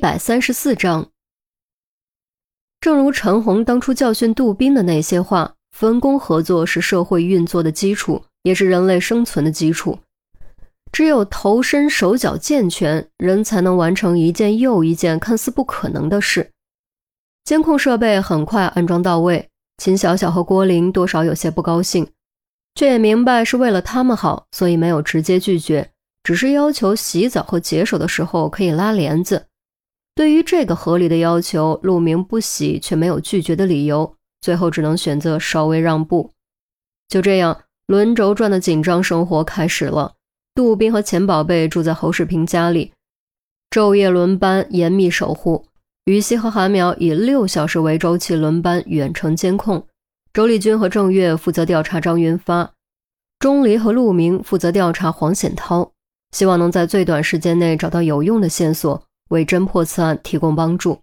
百三十四章，正如陈红当初教训杜宾的那些话，分工合作是社会运作的基础，也是人类生存的基础。只有头身手脚健全，人才能完成一件又一件看似不可能的事。监控设备很快安装到位，秦小小和郭玲多少有些不高兴，却也明白是为了他们好，所以没有直接拒绝，只是要求洗澡和解手的时候可以拉帘子。对于这个合理的要求，陆明不喜，却没有拒绝的理由，最后只能选择稍微让步。就这样，轮轴转的紧张生活开始了。杜宾和钱宝贝住在侯世平家里，昼夜轮班，严密守护。于西和韩苗以六小时为周期轮班远程监控。周丽君和郑月负责调查张云发，钟离和陆明负责调查黄显涛，希望能在最短时间内找到有用的线索。为侦破此案提供帮助。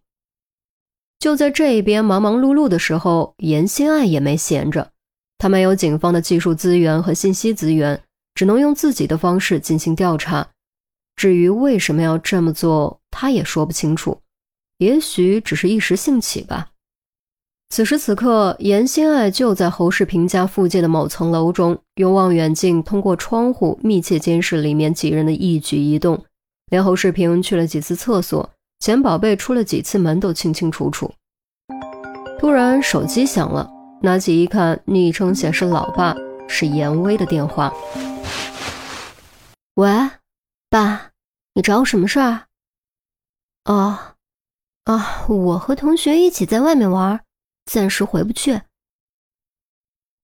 就在这一边忙忙碌碌的时候，严心爱也没闲着。他没有警方的技术资源和信息资源，只能用自己的方式进行调查。至于为什么要这么做，他也说不清楚。也许只是一时兴起吧。此时此刻，严心爱就在侯世平家附近的某层楼中，用望远镜通过窗户密切监视里面几人的一举一动。连侯世平去了几次厕所，钱宝贝出了几次门都清清楚楚。突然手机响了，拿起一看，昵称显示“老爸”，是严威的电话。喂，爸，你找我什么事儿？哦，啊，我和同学一起在外面玩，暂时回不去。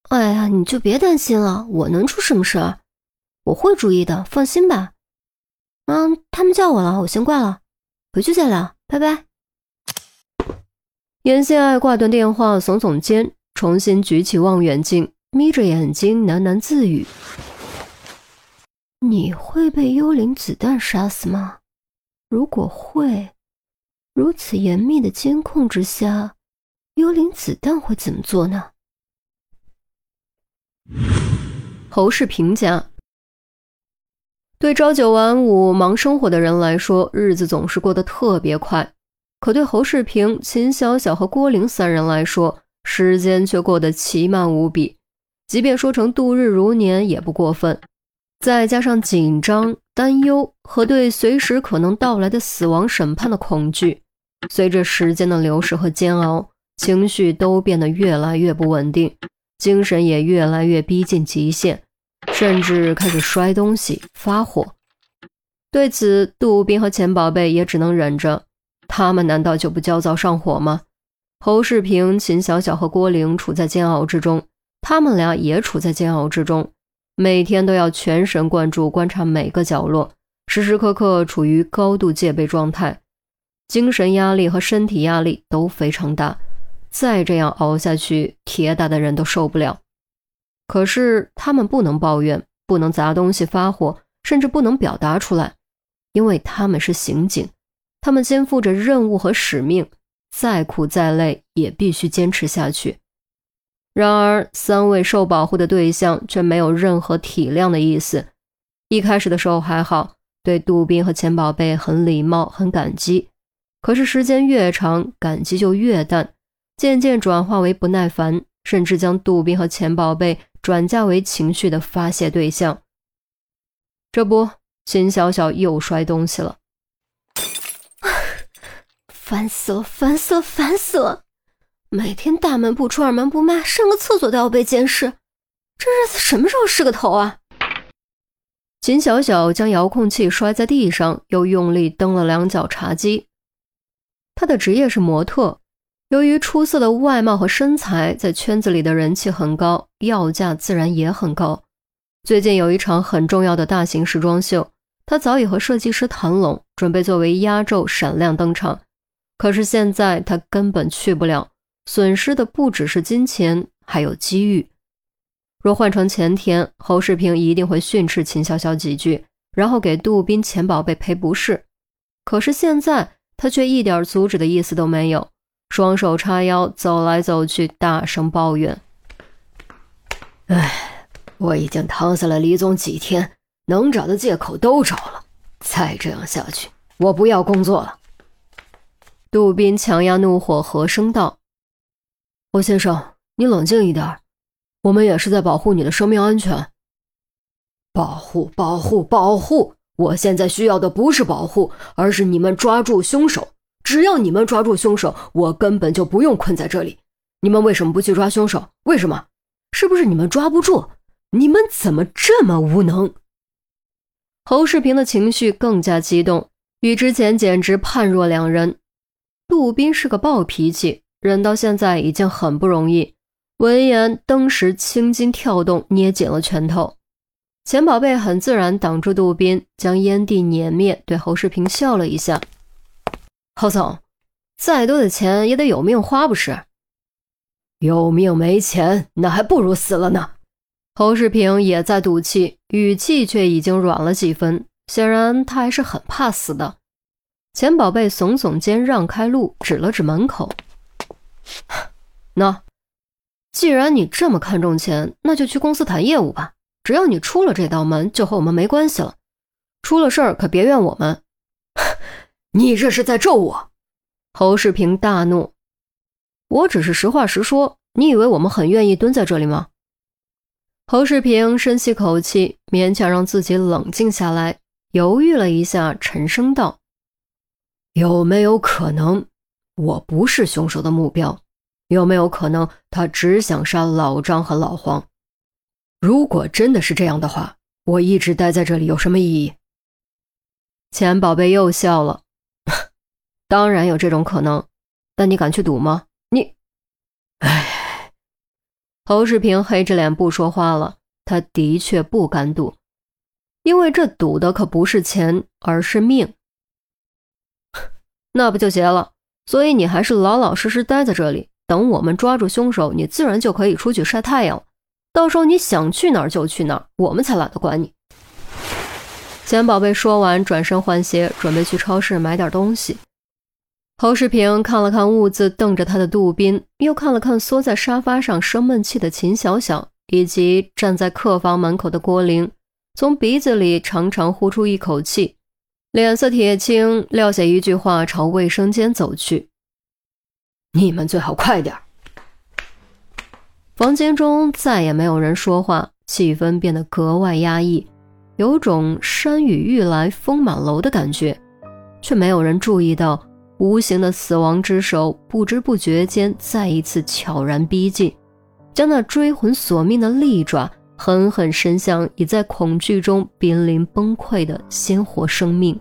哎呀，你就别担心了，我能出什么事儿？我会注意的，放心吧。嗯，他们叫我了，我先挂了，回去再聊，拜拜。严心爱挂断电话，耸耸肩，重新举起望远镜，眯着眼睛喃喃自语：“你会被幽灵子弹杀死吗？如果会，如此严密的监控之下，幽灵子弹会怎么做呢？”侯氏平家。对朝九晚五忙生活的人来说，日子总是过得特别快；可对侯世平、秦小小和郭玲三人来说，时间却过得奇慢无比。即便说成度日如年也不过分。再加上紧张、担忧和对随时可能到来的死亡审判的恐惧，随着时间的流逝和煎熬，情绪都变得越来越不稳定，精神也越来越逼近极限。甚至开始摔东西、发火。对此，杜宾和钱宝贝也只能忍着。他们难道就不焦躁上火吗？侯世平、秦小小和郭玲处在煎熬之中，他们俩也处在煎熬之中，每天都要全神贯注观察每个角落，时时刻刻处于高度戒备状态，精神压力和身体压力都非常大。再这样熬下去，铁打的人都受不了。可是他们不能抱怨，不能砸东西发火，甚至不能表达出来，因为他们是刑警，他们肩负着任务和使命，再苦再累也必须坚持下去。然而，三位受保护的对象却没有任何体谅的意思。一开始的时候还好，对杜宾和钱宝贝很礼貌、很感激，可是时间越长，感激就越淡，渐渐转化为不耐烦，甚至将杜宾和钱宝贝。转嫁为情绪的发泄对象。这不，秦小小又摔东西了，烦死了，烦死了，烦死了！每天大门不出，二门不迈，上个厕所都要被监视，这日子什么时候是个头啊？秦小小将遥控器摔在地上，又用力蹬了两脚茶几。他的职业是模特。由于出色的外貌和身材，在圈子里的人气很高，要价自然也很高。最近有一场很重要的大型时装秀，他早已和设计师谈拢，准备作为压轴闪亮登场。可是现在他根本去不了，损失的不只是金钱，还有机遇。若换成前天，侯世平一定会训斥秦潇潇几句，然后给杜宾、钱宝贝赔不是。可是现在，他却一点阻止的意思都没有。双手叉腰，走来走去，大声抱怨：“哎，我已经躺下了李总几天，能找的借口都找了。再这样下去，我不要工作了。”杜宾强压怒火，和声道：“欧先生，你冷静一点，我们也是在保护你的生命安全。保护，保护，保护！我现在需要的不是保护，而是你们抓住凶手。只要你们抓住凶手，我根本就不用困在这里。你们为什么不去抓凶手？为什么？是不是你们抓不住？你们怎么这么无能？”侯世平的情绪更加激动，与之前简直判若两人。杜宾是个暴脾气，忍到现在已经很不容易。闻言，登时青筋跳动，捏紧了拳头。钱宝贝很自然挡住杜宾，将烟蒂碾灭，对侯世平笑了一下：“侯总，再多的钱也得有命花，不是？有命没钱，那还不如死了呢。”侯世平也在赌气，语气却已经软了几分。显然他还是很怕死的。钱宝贝耸耸肩，让开路，指了指门口：“那，既然你这么看重钱，那就去公司谈业务吧。只要你出了这道门，就和我们没关系了。出了事儿可别怨我们。”你这是在咒我！侯世平大怒：“我只是实话实说。你以为我们很愿意蹲在这里吗？”侯世平深吸口气，勉强让自己冷静下来，犹豫了一下，沉声道：“有没有可能，我不是凶手的目标？有没有可能，他只想杀老张和老黄？如果真的是这样的话，我一直待在这里有什么意义？”钱宝贝又笑了：“当然有这种可能，但你敢去赌吗？你……哎。”侯世平黑着脸不说话了。他的确不敢赌，因为这赌的可不是钱，而是命。那不就结了？所以你还是老老实实待在这里，等我们抓住凶手，你自然就可以出去晒太阳了。到时候你想去哪儿就去哪儿，我们才懒得管你。钱宝贝说完，转身换鞋，准备去超市买点东西。侯世平看了看兀自瞪着他的杜宾，又看了看缩在沙发上生闷气的秦小小，以及站在客房门口的郭玲，从鼻子里长长呼出一口气，脸色铁青，撂下一句话，朝卫生间走去：“你们最好快点。”房间中再也没有人说话，气氛变得格外压抑，有种山雨欲来风满楼的感觉，却没有人注意到。无形的死亡之手不知不觉间再一次悄然逼近，将那追魂索命的利爪狠狠伸向已在恐惧中濒临崩溃的鲜活生命。